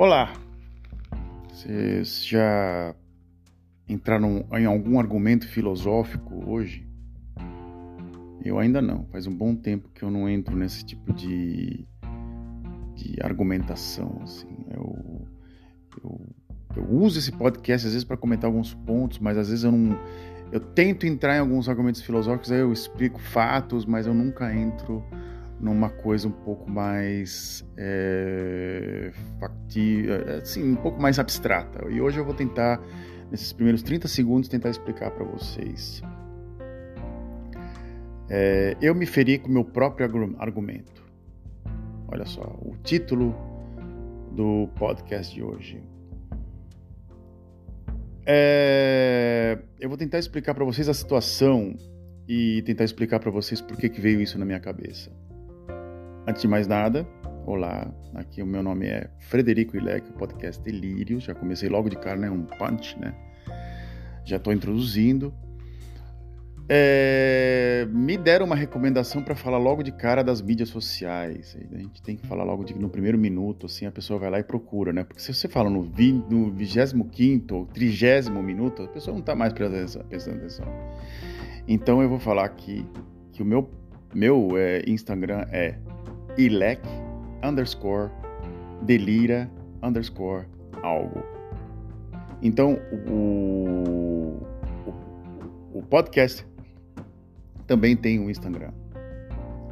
Olá! Vocês já entraram em algum argumento filosófico hoje? Eu ainda não. Faz um bom tempo que eu não entro nesse tipo de, de argumentação. Assim. Eu, eu, eu uso esse podcast às vezes para comentar alguns pontos, mas às vezes eu não. Eu tento entrar em alguns argumentos filosóficos, aí eu explico fatos, mas eu nunca entro numa coisa um pouco mais é, factível, é, assim, um pouco mais abstrata. E hoje eu vou tentar, nesses primeiros 30 segundos, tentar explicar para vocês. É, eu me feri com meu próprio argumento. Olha só, o título do podcast de hoje. É, eu vou tentar explicar para vocês a situação e tentar explicar para vocês por que, que veio isso na minha cabeça. Antes de mais nada, olá, aqui o meu nome é Frederico Ilec, o podcast Delírio, já comecei logo de cara, né, um punch, né, já estou introduzindo. É, me deram uma recomendação para falar logo de cara das mídias sociais. A gente tem que falar logo de, no primeiro minuto, assim a pessoa vai lá e procura, né? Porque se você fala no, 20, no 25 ou 30 minuto, a pessoa não está mais prestando atenção. Então eu vou falar aqui que o meu, meu é, Instagram é ilec underscore delira underscore algo. Então, o, o, o, podcast também tem um Instagram.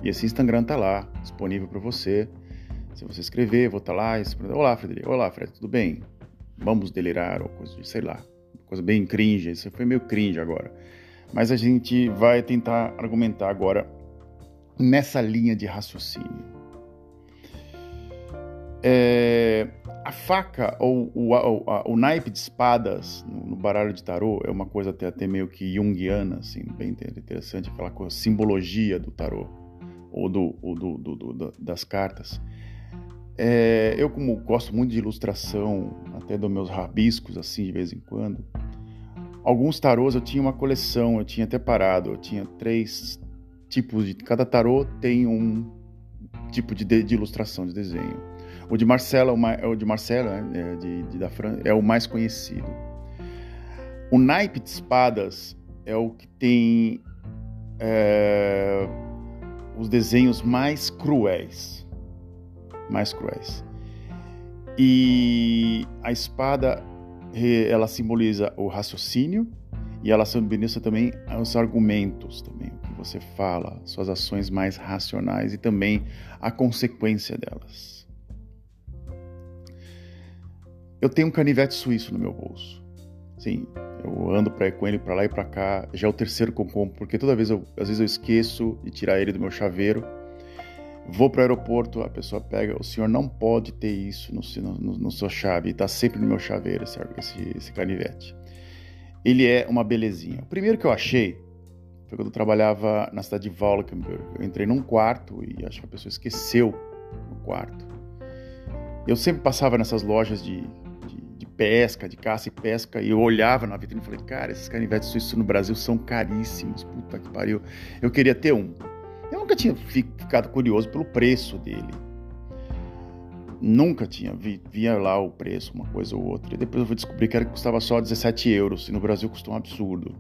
E esse Instagram tá lá, disponível para você. Se você escrever, vou estar tá lá. Olá, Frederico. Olá, Fred, tudo bem? Vamos delirar, ou coisa, sei lá. Coisa bem cringe. Isso foi meio cringe agora. Mas a gente vai tentar argumentar agora nessa linha de raciocínio. É, a faca ou o, o, o, naipe de espadas no, no, baralho de tarô é uma coisa até, até meio que junguiana, assim, bem interessante, aquela coisa, simbologia do tarô ou, do, ou do, do, do das cartas. É, eu, como gosto muito de ilustração, até dos meus rabiscos, assim, de vez em quando, alguns tarôs eu tinha uma coleção, eu tinha até parado, eu tinha três tipos de. Cada tarô tem um tipo de, de, de ilustração, de desenho. O de Marcelo, é o de né, é, de, de, da Fran, é o mais conhecido. O naipe de espadas é o que tem é, os desenhos mais cruéis, mais cruéis. E a espada ela simboliza o raciocínio e ela simboliza também os argumentos também você fala, suas ações mais racionais e também a consequência delas. Eu tenho um canivete suíço no meu bolso. Sim, eu ando pra, com ele para lá e para cá. Já é o terceiro que eu compro, porque toda vez eu, às vezes eu esqueço de tirar ele do meu chaveiro. Vou para o aeroporto, a pessoa pega, o senhor não pode ter isso no, no, no sua chave, está sempre no meu chaveiro esse, esse, esse canivete. Ele é uma belezinha. O primeiro que eu achei foi quando eu trabalhava na cidade de Valkenburg. Eu entrei num quarto e acho que a pessoa esqueceu o quarto. Eu sempre passava nessas lojas de, pesca, de caça e pesca, e eu olhava na vitrine e falei, cara, esses canivetes suíços no Brasil são caríssimos, puta que pariu. Eu queria ter um. Eu nunca tinha ficado curioso pelo preço dele. Nunca tinha, vi, via lá o preço, uma coisa ou outra. E depois eu fui descobrir que era que custava só 17 euros, e no Brasil custou um absurdo.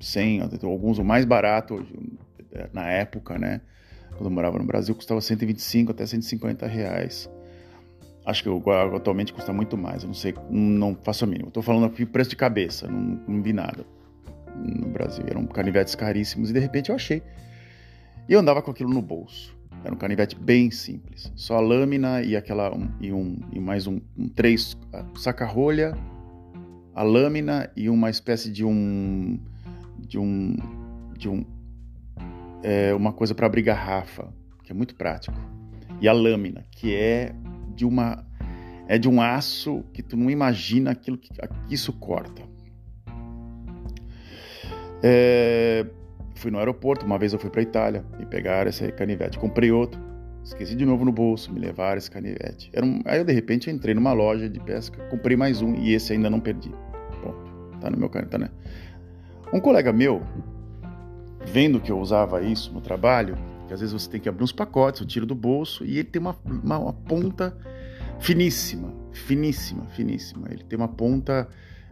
100, alguns o mais barato na época, né? Quando eu morava no Brasil, custava 125 até 150 reais. Acho que atualmente custa muito mais, eu não sei, não faço a mínima. Estou falando aqui preço de cabeça, não, não vi nada no Brasil. Eram canivetes caríssimos e de repente eu achei. E eu andava com aquilo no bolso. Era um canivete bem simples, só a lâmina e aquela um, e um e mais um, um três saca-rolha a lâmina e uma espécie de um de um de um é, uma coisa para abrir garrafa, que é muito prático. E a lâmina, que é de uma é de um aço que tu não imagina aquilo que, que isso corta. É, fui no aeroporto, uma vez eu fui para Itália e pegar esse canivete, comprei outro, esqueci de novo no bolso, me levaram esse canivete. Era um, aí eu de repente entrei numa loja de pesca, comprei mais um e esse ainda não perdi. Pronto, tá no meu canivete, tá, né? Um colega meu, vendo que eu usava isso no trabalho, às vezes você tem que abrir uns pacotes, eu tiro do bolso e ele tem uma, uma, uma ponta finíssima, finíssima, finíssima. Ele tem uma ponta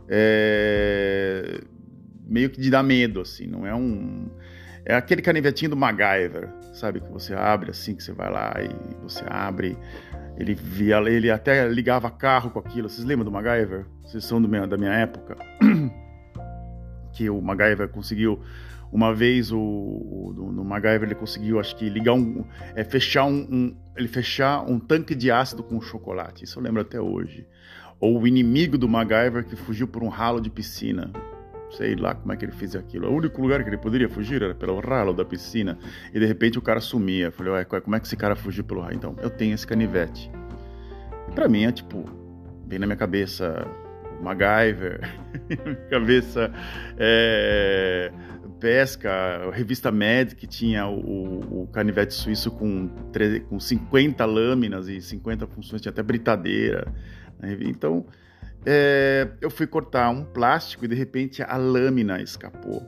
é, meio que de dar medo, assim, não é um. É aquele canivetinho do MacGyver, sabe? Que você abre assim, que você vai lá e você abre. Ele via, ele até ligava carro com aquilo. Vocês lembram do MacGyver? Vocês são do meu, da minha época? que o MacGyver conseguiu uma vez o, o no MacGyver ele conseguiu acho que ligar um é, fechar um, um, ele fechar um tanque de ácido com chocolate isso eu lembro até hoje ou o inimigo do MacGyver que fugiu por um ralo de piscina sei lá como é que ele fez aquilo. O único lugar que ele poderia fugir era pelo ralo da piscina. E de repente o cara sumia. Eu falei, ué, como é que esse cara fugiu pelo ralo? Então, eu tenho esse canivete. E pra mim é tipo, bem na minha cabeça, MacGyver, cabeça é, pesca, a revista Mad que tinha o, o canivete suíço com, com 50 lâminas e 50 funções, tinha até britadeira. Né? Então, é, eu fui cortar um plástico e de repente a lâmina escapou.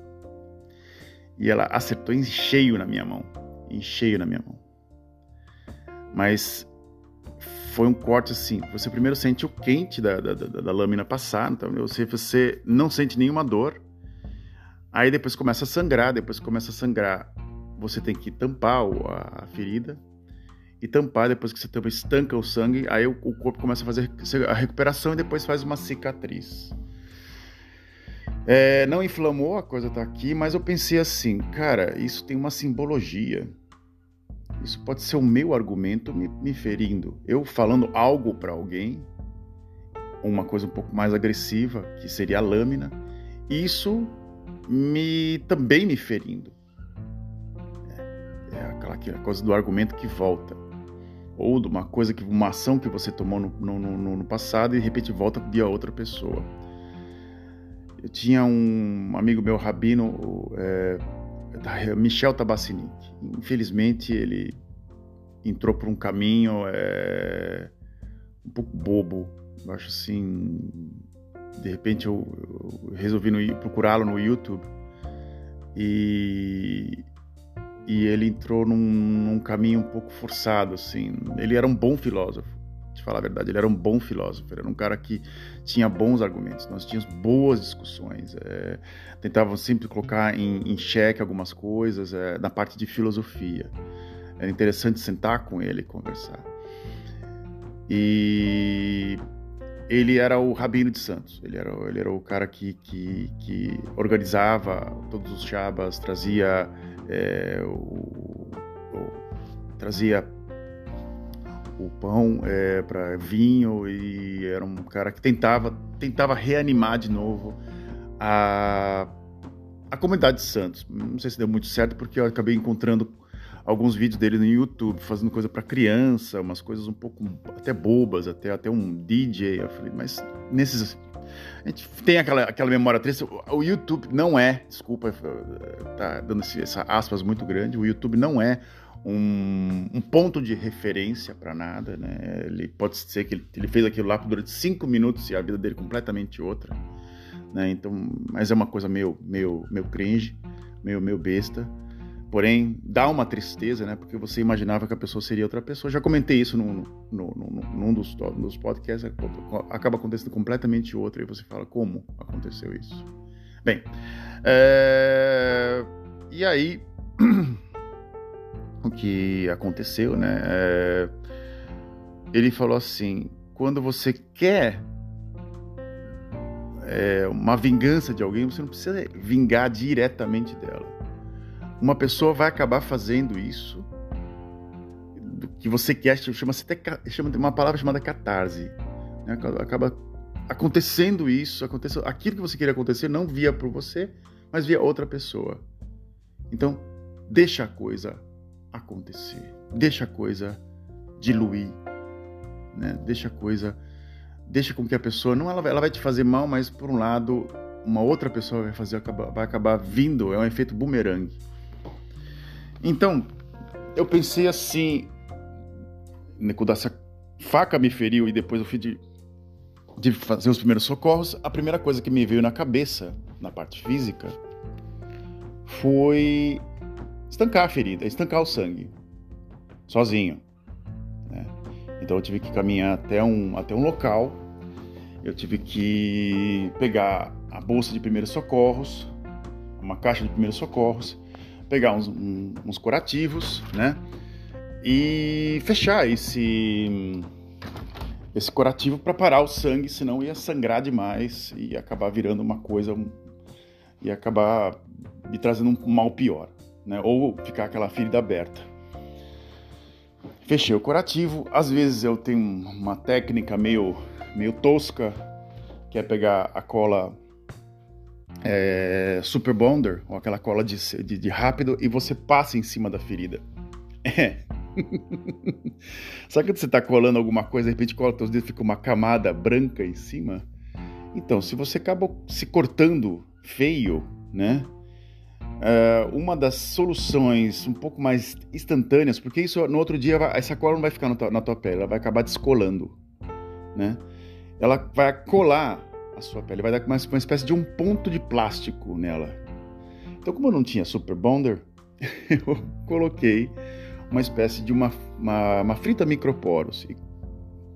E ela acertou em cheio na minha mão. Em cheio na minha mão. Mas foi um corte assim. Você primeiro sente o quente da, da, da, da lâmina passar, então você, você não sente nenhuma dor. Aí depois começa a sangrar, depois começa a sangrar, você tem que tampar a ferida e tampar depois que você tampa, estanca o sangue, aí o, corpo começa a fazer a recuperação e depois faz uma cicatriz. É, não inflamou, a coisa tá aqui, mas eu pensei assim, cara, isso tem uma simbologia. Isso pode ser o meu argumento me, me ferindo. Eu falando algo para alguém, uma coisa um pouco mais agressiva, que seria a lâmina, isso me também me ferindo. É, é aquela, coisa do argumento que volta ou de uma coisa que uma ação que você tomou no, no, no, no passado e de repente volta via outra pessoa. Eu tinha um amigo meu rabino, é, Michel Tabacinic. Infelizmente ele entrou por um caminho é, um pouco bobo. Eu acho assim. De repente eu, eu resolvi procurá-lo no YouTube e e ele entrou num, num, caminho um pouco forçado, assim. Ele era um bom filósofo, de falar a verdade, ele era um bom filósofo, era um cara que tinha bons argumentos, nós tínhamos boas discussões, é, tentavam sempre colocar em, em xeque algumas coisas é, na parte de filosofia. Era interessante sentar com ele e conversar. E ele era o Rabino de Santos, ele era, ele era o cara que, que, que organizava todos os Shabas, trazia é, o, o, trazia o pão é, para vinho e era um cara que tentava tentava reanimar de novo a, a comunidade de Santos. Não sei se deu muito certo porque eu acabei encontrando alguns vídeos dele no YouTube fazendo coisa para criança, umas coisas um pouco até bobas, até até um DJ. Eu falei, mas nesses a gente tem aquela, aquela memória triste. O YouTube não é, desculpa, tá dando essa aspas muito grande, o YouTube não é um, um ponto de referência para nada, né? Ele pode ser que ele, ele, fez aquilo lá durante cinco minutos e a vida dele é completamente outra, né? Então, mas é uma coisa meio, meio, meio cringe, meio, meio besta. Porém, dá uma tristeza, né? Porque você imaginava que a pessoa seria outra pessoa. Já comentei isso num, num, num, num dos, dos podcasts, acaba acontecendo completamente outra, e você fala como aconteceu isso. Bem, é... e aí, o que aconteceu, né? É... Ele falou assim: quando você quer é, uma vingança de alguém, você não precisa vingar diretamente dela uma pessoa vai acabar fazendo isso que você quer, chama-se chama uma palavra chamada catarse. Né? Acaba acontecendo isso, acontece, aquilo que você queria acontecer não via por você, mas via outra pessoa. Então, deixa a coisa acontecer, deixa a coisa diluir, né? Deixa a coisa, deixa com que a pessoa não ela, ela vai te fazer mal, mas por um lado uma outra pessoa vai fazer vai acabar vindo, é um efeito bumerangue. Então, eu pensei assim, né, quando essa faca me feriu e depois eu fui de, de fazer os primeiros socorros, a primeira coisa que me veio na cabeça, na parte física, foi estancar a ferida, estancar o sangue, sozinho. Né? Então eu tive que caminhar até um, até um local, eu tive que pegar a bolsa de primeiros socorros, uma caixa de primeiros socorros, pegar uns, uns curativos, né? E fechar esse esse curativo para parar o sangue, senão ia sangrar demais e acabar virando uma coisa e acabar me trazendo um mal pior, né? Ou ficar aquela ferida aberta. Fechei o curativo. Às vezes eu tenho uma técnica meio, meio tosca, que é pegar a cola é, Super Bonder, ou aquela cola de, de, de rápido, e você passa em cima da ferida. É. Sabe quando você está colando alguma coisa, de repente cola teus dedos fica uma camada branca em cima? Então, se você acaba se cortando feio, né? Uh, uma das soluções um pouco mais instantâneas, porque isso no outro dia essa cola não vai ficar na tua pele, ela vai acabar descolando, né? Ela vai colar sua pele, vai dar uma, uma espécie de um ponto de plástico nela. Então, como eu não tinha super bonder, eu coloquei uma espécie de uma, uma, uma frita microporos e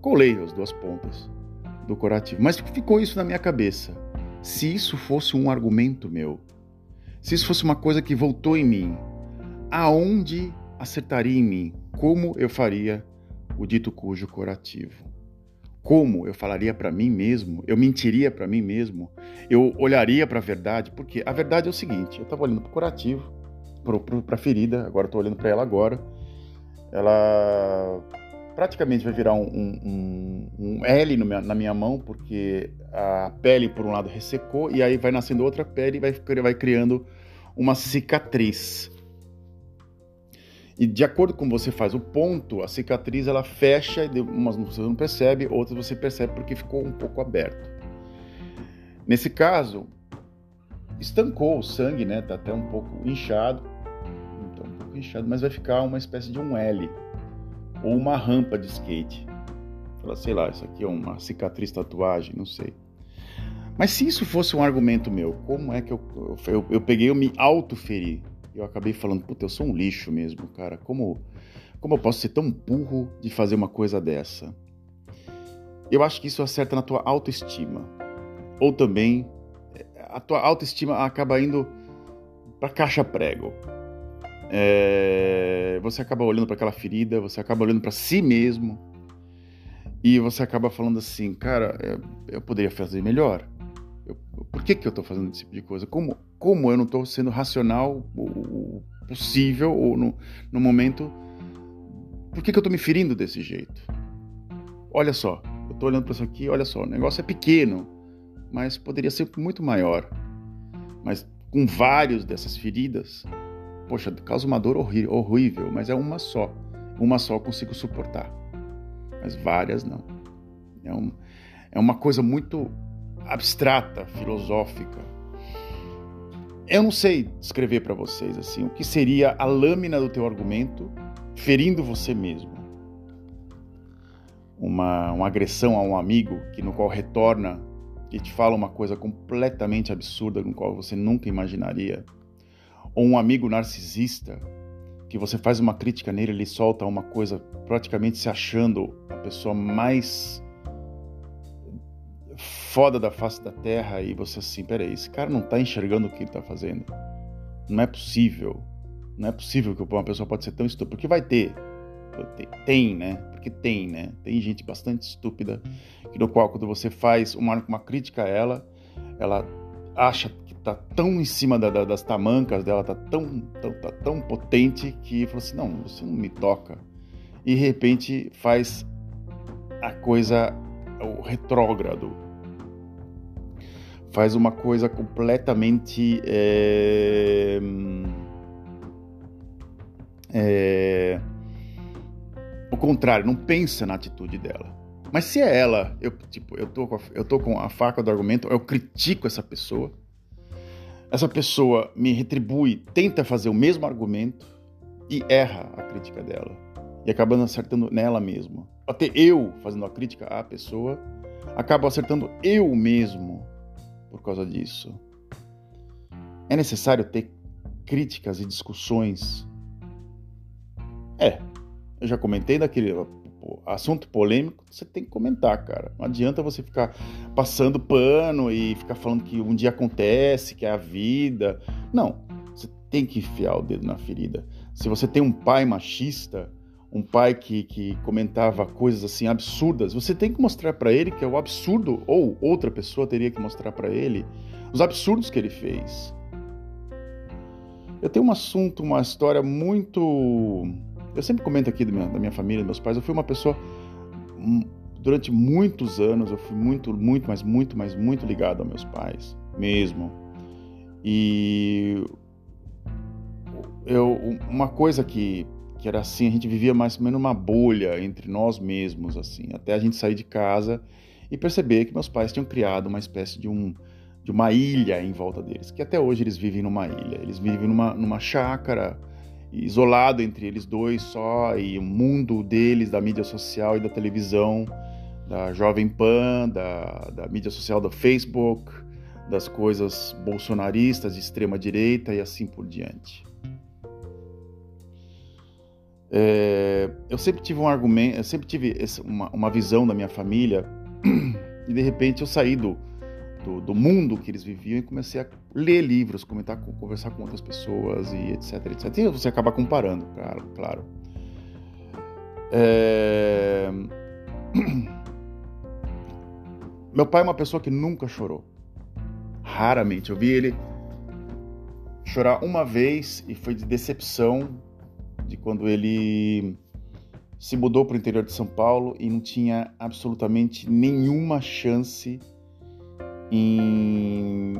colei as duas pontas do curativo. Mas ficou isso na minha cabeça. Se isso fosse um argumento meu, se isso fosse uma coisa que voltou em mim, aonde acertaria em mim? Como eu faria o dito cujo curativo? Como eu falaria para mim mesmo? Eu mentiria para mim mesmo? Eu olharia para a verdade? Porque a verdade é o seguinte: eu estava olhando para o curativo, para a ferida, agora estou olhando para ela agora. Ela praticamente vai virar um, um, um L na minha mão, porque a pele, por um lado, ressecou, e aí vai nascendo outra pele e vai, vai criando uma cicatriz. E de acordo com você faz o ponto, a cicatriz ela fecha, e umas você não percebe, outras você percebe porque ficou um pouco aberto. Nesse caso, estancou o sangue, né? Tá até um pouco inchado, então um pouco inchado, mas vai ficar uma espécie de um L ou uma rampa de skate. Fala, sei lá, isso aqui é uma cicatriz tatuagem, não sei. Mas se isso fosse um argumento meu, como é que eu, eu, eu peguei, eu me autoferi? Eu acabei falando, puta, eu sou um lixo mesmo, cara. Como, como eu posso ser tão burro de fazer uma coisa dessa? Eu acho que isso acerta na tua autoestima. Ou também a tua autoestima acaba indo para caixa prego. É, você acaba olhando para aquela ferida, você acaba olhando para si mesmo e você acaba falando assim, cara, é, eu poderia fazer melhor. Eu, por que, que eu estou fazendo esse tipo de coisa? Como, como eu não estou sendo racional possível ou no, no momento? Por que, que eu estou me ferindo desse jeito? Olha só, eu estou olhando para isso aqui, olha só, o negócio é pequeno, mas poderia ser muito maior. Mas com vários dessas feridas, poxa, causa uma dor horrível, mas é uma só. Uma só eu consigo suportar, mas várias não. É, um, é uma coisa muito abstrata, filosófica. Eu não sei descrever para vocês assim o que seria a lâmina do teu argumento ferindo você mesmo. Uma, uma agressão a um amigo que no qual retorna e te fala uma coisa completamente absurda no qual você nunca imaginaria. Ou um amigo narcisista que você faz uma crítica nele, ele solta uma coisa praticamente se achando a pessoa mais foda da face da terra e você assim, peraí, esse cara não tá enxergando o que ele tá fazendo. Não é possível. Não é possível que uma pessoa pode ser tão estúpida. Porque vai ter. Tem, né? Porque tem, né? Tem gente bastante estúpida que no qual quando você faz uma, uma crítica a ela, ela acha que tá tão em cima da, da, das tamancas dela, tá tão, tão, tá tão potente que fala assim, não, você não me toca. E de repente faz a coisa, o retrógrado, faz uma coisa completamente é, é, o contrário, não pensa na atitude dela. Mas se é ela, eu tipo, eu tô, com a, eu tô com a faca do argumento, eu critico essa pessoa. Essa pessoa me retribui, tenta fazer o mesmo argumento e erra a crítica dela. E acabando acertando nela mesma. Até eu fazendo a crítica à pessoa, acabo acertando eu mesmo por causa disso. É necessário ter críticas e discussões. É, eu já comentei daquele assunto polêmico, você tem que comentar, cara. Não adianta você ficar passando pano e ficar falando que um dia acontece, que é a vida. Não, você tem que enfiar o dedo na ferida. Se você tem um pai machista, um pai que, que comentava coisas assim absurdas, você tem que mostrar para ele que é o absurdo, ou outra pessoa teria que mostrar para ele os absurdos que ele fez. Eu tenho um assunto, uma história muito. Eu sempre comento aqui da minha, da minha família, dos meus pais. Eu fui uma pessoa. Durante muitos anos, eu fui muito, muito, mas muito, mas muito ligado aos meus pais, mesmo. E. Eu, uma coisa que, que era assim, a gente vivia mais ou menos uma bolha entre nós mesmos, assim, até a gente sair de casa e perceber que meus pais tinham criado uma espécie de um de uma ilha em volta deles, que até hoje eles vivem numa ilha. Eles vivem numa, numa chácara, isolado entre eles dois só, e o mundo deles, da mídia social e da televisão, da Jovem Pan, da, da mídia social do Facebook, das coisas bolsonaristas de extrema direita e assim por diante. É, eu sempre tive um argumento, eu sempre tive uma, uma visão da minha família e de repente eu saí do, do, do, mundo que eles viviam e comecei a ler livros, comentar, conversar com outras pessoas e etc, etc. E você acaba comparando, claro. claro. É... Meu pai é uma pessoa que nunca chorou. Raramente. Eu vi ele chorar uma vez e foi de decepção de quando ele se mudou para o interior de São Paulo e não tinha absolutamente nenhuma chance em,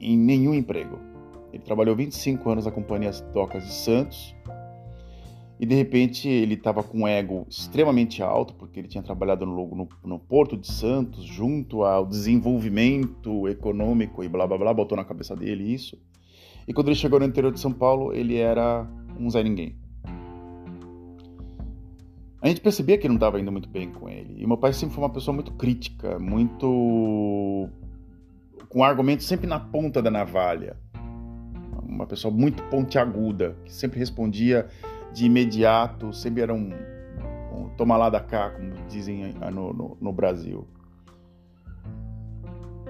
em nenhum emprego. Ele trabalhou 25 anos na companhia Docas de Santos e de repente ele estava com um ego extremamente alto porque ele tinha trabalhado no, no, no, Porto de Santos junto ao desenvolvimento econômico e blá blá blá, botou na cabeça dele isso. E quando ele chegou no interior de São Paulo, ele era um Zé Ninguém. A gente percebia que não estava indo muito bem com ele. E meu pai sempre foi uma pessoa muito crítica, muito. com argumentos sempre na ponta da navalha. Uma pessoa muito pontiaguda, que sempre respondia de imediato, sempre era um, um toma lá da cá, como dizem no, no, no Brasil.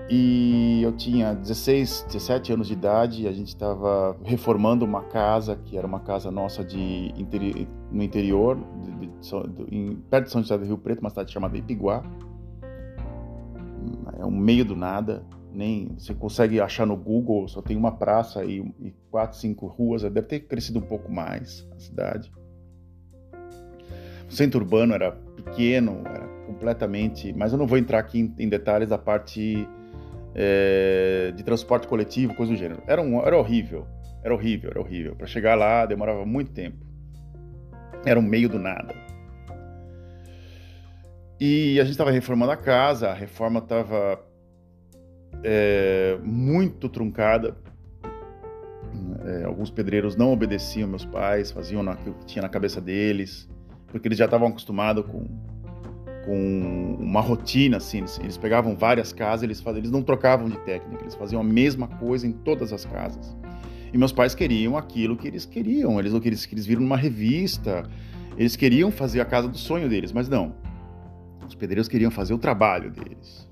E eu tinha 16, 17 anos de idade, a gente estava reformando uma casa, que era uma casa nossa de interi no interior, em, perto de São José do Rio Preto, uma cidade chamada Ipiguá. É um meio do nada, nem você consegue achar no Google, só tem uma praça e, e quatro, cinco ruas, deve ter crescido um pouco mais a cidade. O centro urbano era pequeno, era completamente, mas eu não vou entrar aqui em, em detalhes da parte é, de transporte coletivo, coisa do gênero. Era, um, era horrível, era horrível, era horrível. Para chegar lá demorava muito tempo. Era um meio do nada. E a gente estava reformando a casa, a reforma estava é, muito truncada. É, alguns pedreiros não obedeciam meus pais, faziam o que tinha na cabeça deles, porque eles já estavam acostumados com, com uma rotina, assim, eles, eles pegavam várias casas, eles, faziam, eles não trocavam de técnica, eles faziam a mesma coisa em todas as casas. E meus pais queriam aquilo que eles queriam, eles, que eles, que eles viram numa revista, eles queriam fazer a casa do sonho deles, mas não. Os pedreiros queriam fazer o trabalho deles.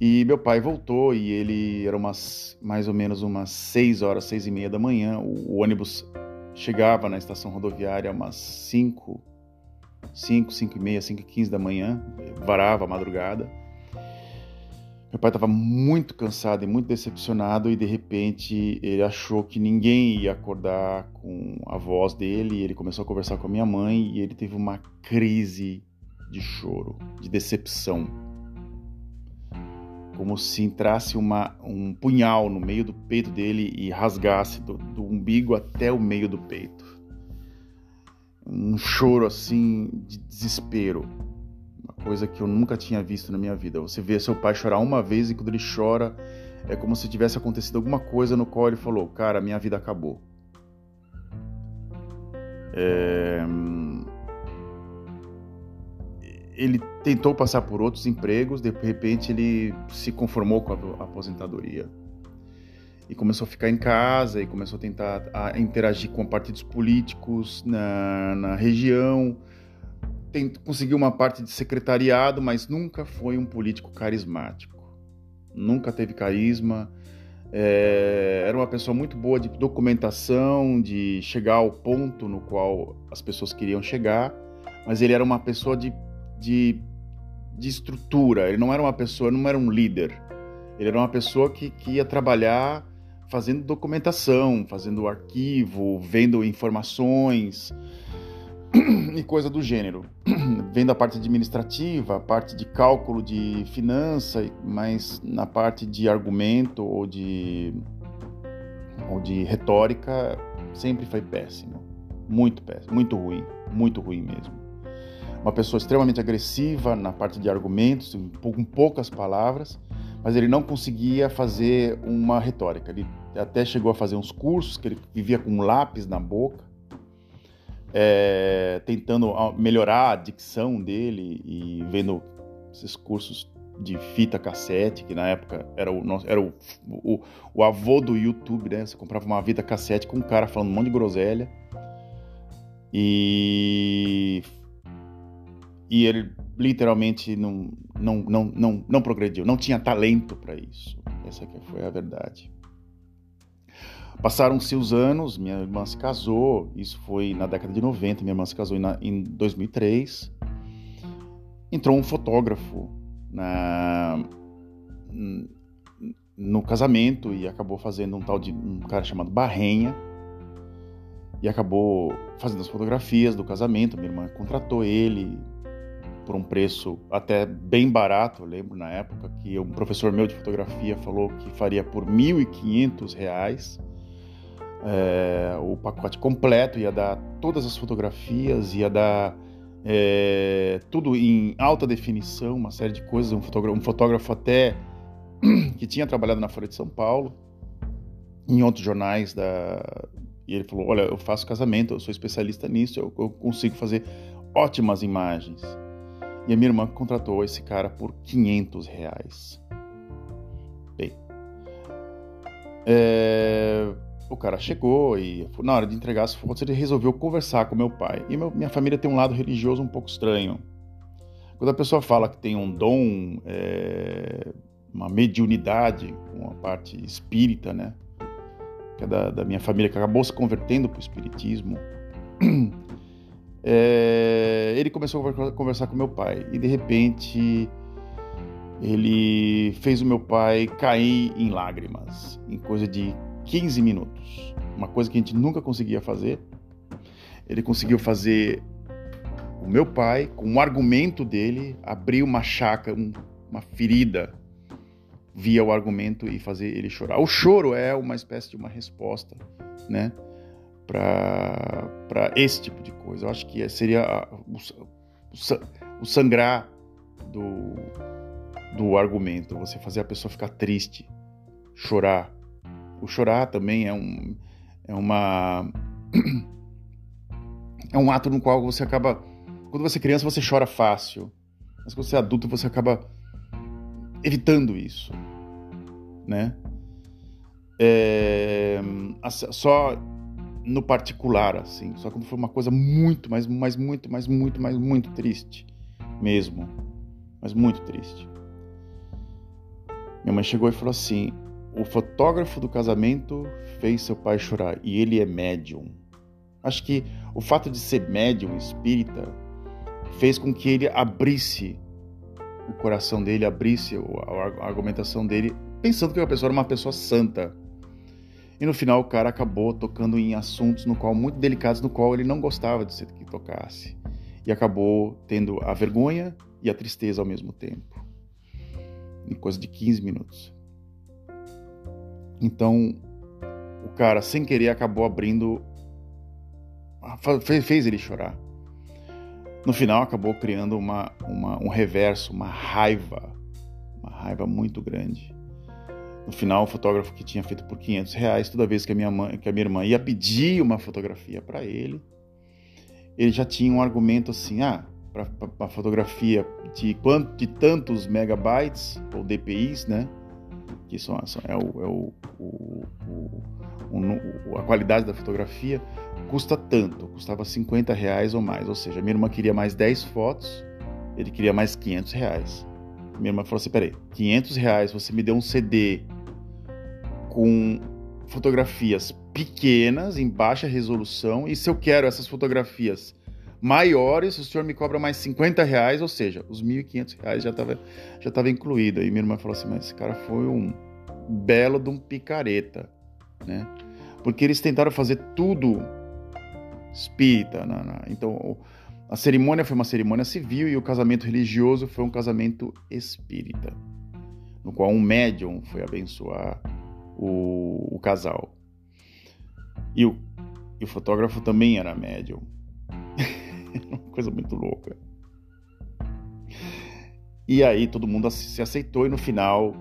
E meu pai voltou e ele era umas mais ou menos umas seis horas, seis e meia da manhã. O, o ônibus chegava na estação rodoviária umas cinco, cinco, cinco e meia, cinco e quinze da manhã, varava a madrugada. Meu pai estava muito cansado e muito decepcionado e de repente ele achou que ninguém ia acordar com a voz dele. Ele começou a conversar com a minha mãe e ele teve uma crise de choro, de decepção. Como se entrasse uma, um punhal no meio do peito dele e rasgasse do, do umbigo até o meio do peito. Um choro assim de desespero coisa que eu nunca tinha visto na minha vida. Você vê seu pai chorar uma vez e quando ele chora é como se tivesse acontecido alguma coisa no qual ele falou: Cara, minha vida acabou. É... Ele tentou passar por outros empregos, de repente ele se conformou com a aposentadoria. E começou a ficar em casa e começou a tentar a interagir com partidos políticos na, na região. Tem, conseguiu uma parte de secretariado, mas nunca foi um político carismático. Nunca teve carisma. É, era uma pessoa muito boa de documentação, de chegar ao ponto no qual as pessoas queriam chegar, mas ele era uma pessoa de, de, de estrutura. Ele não era uma pessoa, não era um líder. Ele era uma pessoa que, que ia trabalhar fazendo documentação, fazendo arquivo, vendo informações e coisa do gênero. Vendo a parte administrativa, a parte de cálculo de finança, mas na parte de argumento ou de, ou de retórica sempre foi péssimo. Muito péssimo, muito ruim, muito ruim mesmo. Uma pessoa extremamente agressiva na parte de argumentos, com poucas palavras, mas ele não conseguia fazer uma retórica. Ele até chegou a fazer uns cursos que ele vivia com um lápis na boca, é, tentando melhorar a dicção dele e vendo esses cursos de fita cassete, que na época era o, era o, o, o avô do YouTube, né? Você comprava uma fita cassete com um cara falando um monte de groselha. E, e ele literalmente não, não, não, não, não progrediu, não tinha talento para isso. Essa foi a verdade. Passaram-se os anos, minha irmã se casou, isso foi na década de 90, minha irmã se casou em 2003. Entrou um fotógrafo na, no casamento e acabou fazendo um tal de um cara chamado Barrenha e acabou fazendo as fotografias do casamento. Minha irmã contratou ele, por um preço até bem barato. Eu lembro na época que um professor meu de fotografia falou que faria por R$ 1.500 é, o pacote completo, ia dar todas as fotografias, ia dar é, tudo em alta definição, uma série de coisas. Um fotógrafo, um fotógrafo até que tinha trabalhado na Folha de São Paulo, em outros jornais da. E ele falou: Olha, eu faço casamento, eu sou especialista nisso, eu, eu consigo fazer ótimas imagens. E a minha irmã contratou esse cara por 500 reais. Bem, é, o cara chegou e na hora de entregar as fotos ele resolveu conversar com meu pai. E meu, minha família tem um lado religioso um pouco estranho. Quando a pessoa fala que tem um dom, é, uma mediunidade, uma parte espírita, né? Que é da, da minha família que acabou se convertendo para o espiritismo. é, ele começou a conversar com meu pai e de repente ele fez o meu pai cair em lágrimas em coisa de 15 minutos. Uma coisa que a gente nunca conseguia fazer. Ele conseguiu fazer o meu pai, com um argumento dele, abrir uma chaca, uma ferida via o argumento e fazer ele chorar. O choro é uma espécie de uma resposta, né? para esse tipo de coisa. Eu acho que seria o, o sangrar do, do argumento, você fazer a pessoa ficar triste, chorar. O chorar também é um é uma é um ato no qual você acaba quando você é criança você chora fácil, mas quando você é adulto você acaba evitando isso, né? É, só no particular, assim. Só que foi uma coisa muito, mas, mas muito, mas muito, mas muito triste mesmo. Mas muito triste. Minha mãe chegou e falou assim: o fotógrafo do casamento fez seu pai chorar e ele é médium. Acho que o fato de ser médium espírita fez com que ele abrisse o coração dele, abrisse a argumentação dele, pensando que a pessoa era uma pessoa santa e no final o cara acabou tocando em assuntos no qual muito delicados no qual ele não gostava de ser que tocasse. E acabou tendo a vergonha e a tristeza ao mesmo tempo. Em coisa de 15 minutos. Então, o cara, sem querer, acabou abrindo. fez ele chorar. No final, acabou criando uma, uma, um reverso, uma raiva. Uma raiva muito grande. No final, o fotógrafo que tinha feito por 500 reais, toda vez que a minha, mãe, que a minha irmã ia pedir uma fotografia para ele, ele já tinha um argumento assim: ah, para fotografia de, quanto, de tantos megabytes, ou DPIs, né? Que são, é, o, é o, o, o, a qualidade da fotografia, custa tanto, custava 50 reais ou mais. Ou seja, minha irmã queria mais 10 fotos, ele queria mais 500 reais. Minha irmã falou assim: peraí, 500 reais, você me deu um CD com fotografias pequenas, em baixa resolução, e se eu quero essas fotografias maiores, o senhor me cobra mais 50 reais, ou seja, os 1.500 reais já estava já tava incluído. Aí minha irmã falou assim, mas esse cara foi um belo de um picareta, né? Porque eles tentaram fazer tudo espírita. Na, na, então, a cerimônia foi uma cerimônia civil e o casamento religioso foi um casamento espírita, no qual um médium foi abençoar o, o casal. E o, e o fotógrafo também era médium. Uma coisa muito louca. E aí todo mundo se aceitou e no final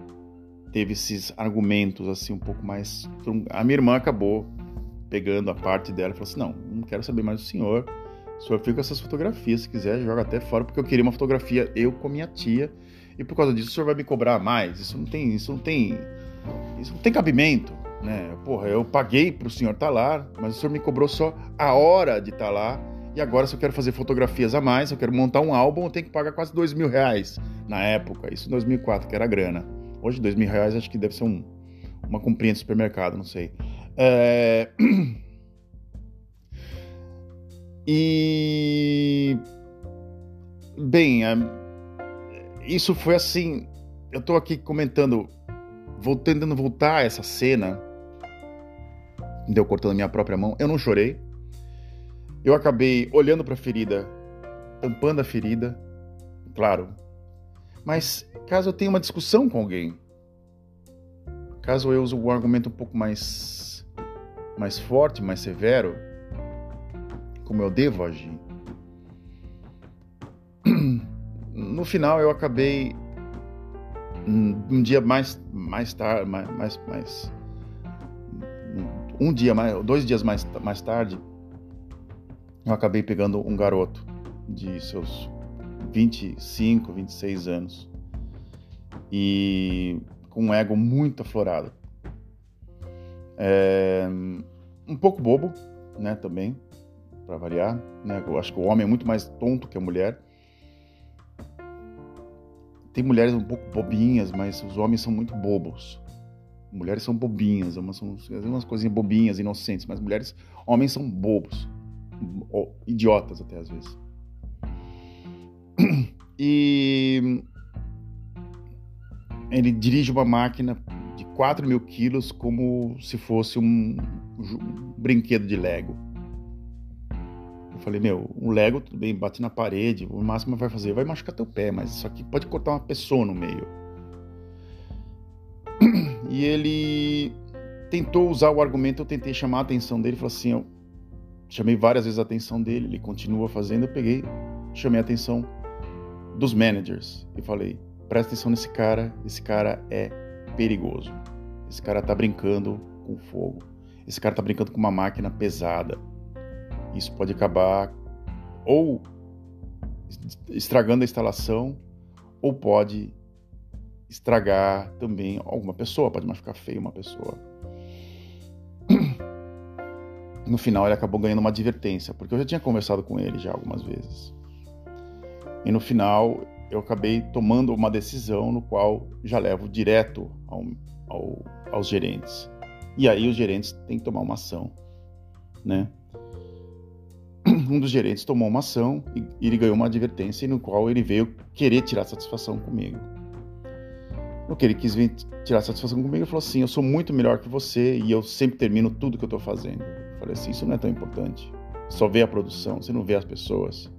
teve esses argumentos assim um pouco mais. A minha irmã acabou pegando a parte dela e falou assim: não, não quero saber mais do senhor. O senhor fica com essas fotografias, se quiser, joga até fora, porque eu queria uma fotografia eu com minha tia. E por causa disso o senhor vai me cobrar mais. Isso não tem. Isso não tem. Isso não tem cabimento. Né? Porra, eu paguei para o senhor estar tá lá, mas o senhor me cobrou só a hora de estar tá lá e agora, se eu quero fazer fotografias a mais, se eu quero montar um álbum, eu tenho que pagar quase dois mil reais na época. Isso em 2004, que era grana. Hoje, dois mil reais acho que deve ser um, uma comprinha de supermercado, não sei. É... E. Bem, é... isso foi assim. Eu tô aqui comentando, vou tentando voltar a essa cena. Deu cortando minha própria mão. Eu não chorei eu acabei olhando para a ferida, tampando a ferida, claro. Mas caso eu tenha uma discussão com alguém, caso eu use um argumento um pouco mais mais forte, mais severo, como eu devo agir. No final eu acabei um dia mais mais tarde, mais, mais, mais um dia mais, dois dias mais mais tarde, eu acabei pegando um garoto de seus 25, 26 anos e com um ego muito aflorado. É, um pouco bobo, né, também, para variar, né? Eu acho que o homem é muito mais tonto que a mulher. Tem mulheres um pouco bobinhas, mas os homens são muito bobos. Mulheres são bobinhas, umas, são umas coisinhas bobinhas, inocentes, mas mulheres, homens são bobos idiotas até às vezes. E ele dirige uma máquina de 4 mil quilos como se fosse um, um brinquedo de Lego. Eu falei, meu, um Lego, tudo bem, bate na parede, o máximo vai fazer, vai machucar teu pé, mas isso aqui pode cortar uma pessoa no meio. E ele tentou usar o argumento, eu tentei chamar a atenção dele, falou assim, chamei várias vezes a atenção dele, ele continua fazendo, eu peguei, chamei a atenção dos managers e falei: presta atenção nesse cara, esse cara é perigoso. Esse cara tá brincando com fogo. Esse cara tá brincando com uma máquina pesada. Isso pode acabar ou estragando a instalação ou pode estragar também alguma pessoa, pode machucar feio uma pessoa. no final ele acabou ganhando uma advertência, porque eu já tinha conversado com ele já algumas vezes. E no final eu acabei tomando uma decisão no qual já levo direto ao, ao, aos gerentes. E aí os gerentes têm que tomar uma ação, né? Um dos gerentes tomou uma ação e ele ganhou uma advertência no qual ele veio querer tirar satisfação comigo. No que ele quis vir tirar satisfação comigo, ele falou assim: Eu sou muito melhor que você e eu sempre termino tudo que eu estou fazendo. Falei assim, isso não é tão importante. Só vê a produção, você não vê as pessoas.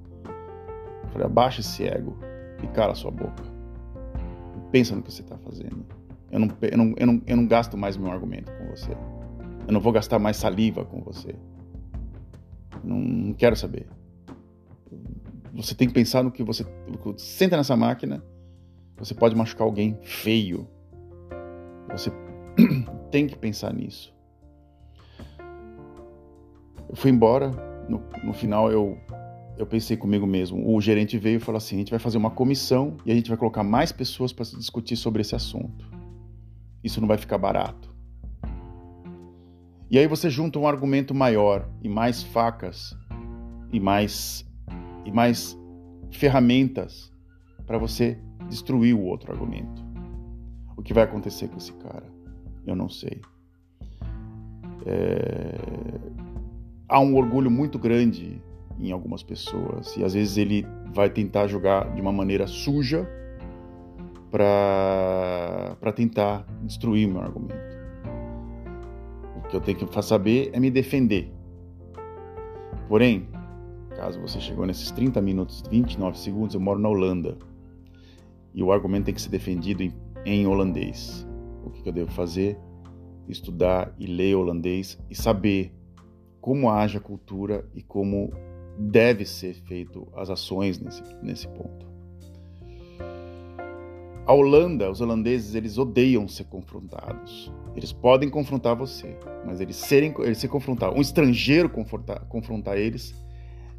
Falei, abaixa esse ego e cala a sua boca. Pensa no que você está fazendo. Eu não, eu, não, eu, não, eu não gasto mais meu argumento com você. Eu não vou gastar mais saliva com você. Não, não quero saber. Você tem que pensar no que você. Senta nessa máquina, você pode machucar alguém feio. Você tem que pensar nisso. Fui embora, no, no final eu, eu pensei comigo mesmo. O gerente veio e falou assim: a gente vai fazer uma comissão e a gente vai colocar mais pessoas para discutir sobre esse assunto. isso não vai ficar barato. E aí você junta um argumento maior e mais facas e mais e mais ferramentas para você destruir o outro argumento. O que vai acontecer com esse cara? Eu não sei. É... Há um orgulho muito grande em algumas pessoas e às vezes ele vai tentar jogar de uma maneira suja para tentar destruir meu argumento. O que eu tenho que saber é me defender. Porém, caso você chegou nesses 30 minutos, 29 segundos, eu moro na Holanda e o argumento tem que ser defendido em, em holandês. O que eu devo fazer? Estudar e ler holandês e saber como age a cultura e como deve ser feito as ações nesse, nesse ponto. A Holanda, os holandeses, eles odeiam ser confrontados. Eles podem confrontar você, mas eles serem, eles se confrontar, um estrangeiro confrontar, confrontar eles,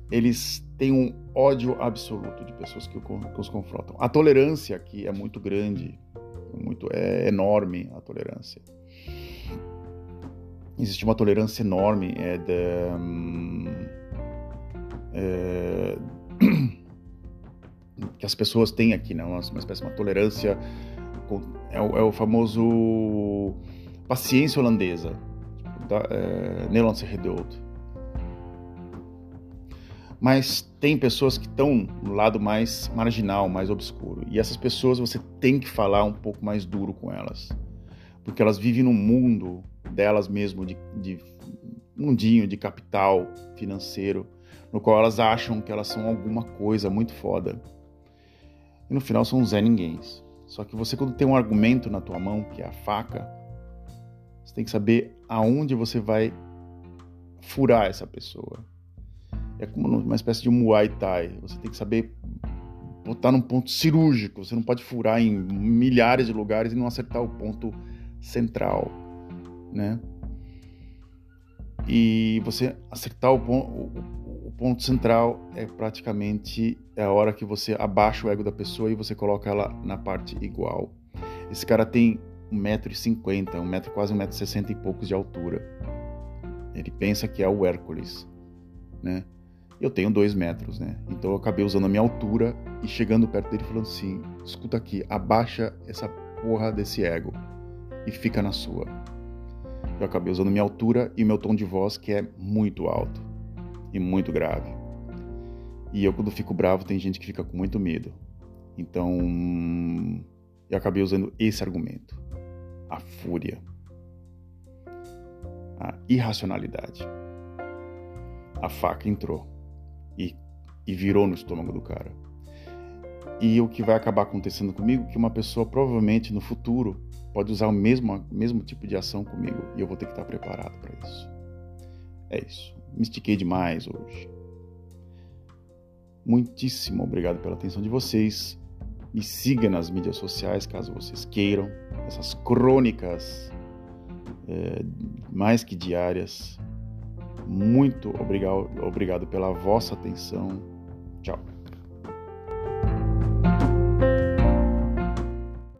eles têm um ódio absoluto de pessoas que, que os confrontam. A tolerância aqui é muito grande, muito é enorme a tolerância. Existe uma tolerância enorme é, de, hum, é, que as pessoas têm aqui, né? uma, uma espécie de uma tolerância, é o, é o famoso paciência holandesa, tipo, da, é, Nederlandse geduld. Mas tem pessoas que estão no lado mais marginal, mais obscuro. E essas pessoas você tem que falar um pouco mais duro com elas. Porque elas vivem num mundo delas mesmo, de, de mundinho, de capital financeiro, no qual elas acham que elas são alguma coisa muito foda. E no final são Zé Ninguém. Só que você, quando tem um argumento na tua mão, que é a faca, você tem que saber aonde você vai furar essa pessoa. É como uma espécie de Muay Thai. Você tem que saber botar num ponto cirúrgico. Você não pode furar em milhares de lugares e não acertar o ponto central, né? E você acertar o ponto, ponto central é praticamente a hora que você abaixa o ego da pessoa e você coloca ela na parte igual. Esse cara tem 1,50m, um metro, quase 1,60m e poucos de altura. Ele pensa que é o Hércules, né? Eu tenho 2 metros, né? Então eu acabei usando a minha altura e chegando perto dele falando assim: escuta aqui, abaixa essa porra desse ego e fica na sua. Eu acabei usando minha altura e meu tom de voz que é muito alto e muito grave. E eu, quando fico bravo, tem gente que fica com muito medo. Então, eu acabei usando esse argumento: a fúria, a irracionalidade. A faca entrou e, e virou no estômago do cara. E o que vai acabar acontecendo comigo é que uma pessoa provavelmente no futuro pode usar o mesmo, mesmo tipo de ação comigo e eu vou ter que estar preparado para isso. É isso. Me estiquei demais hoje. Muitíssimo obrigado pela atenção de vocês. Me siga nas mídias sociais caso vocês queiram. Essas crônicas é, mais que diárias. Muito obrigado, obrigado pela vossa atenção.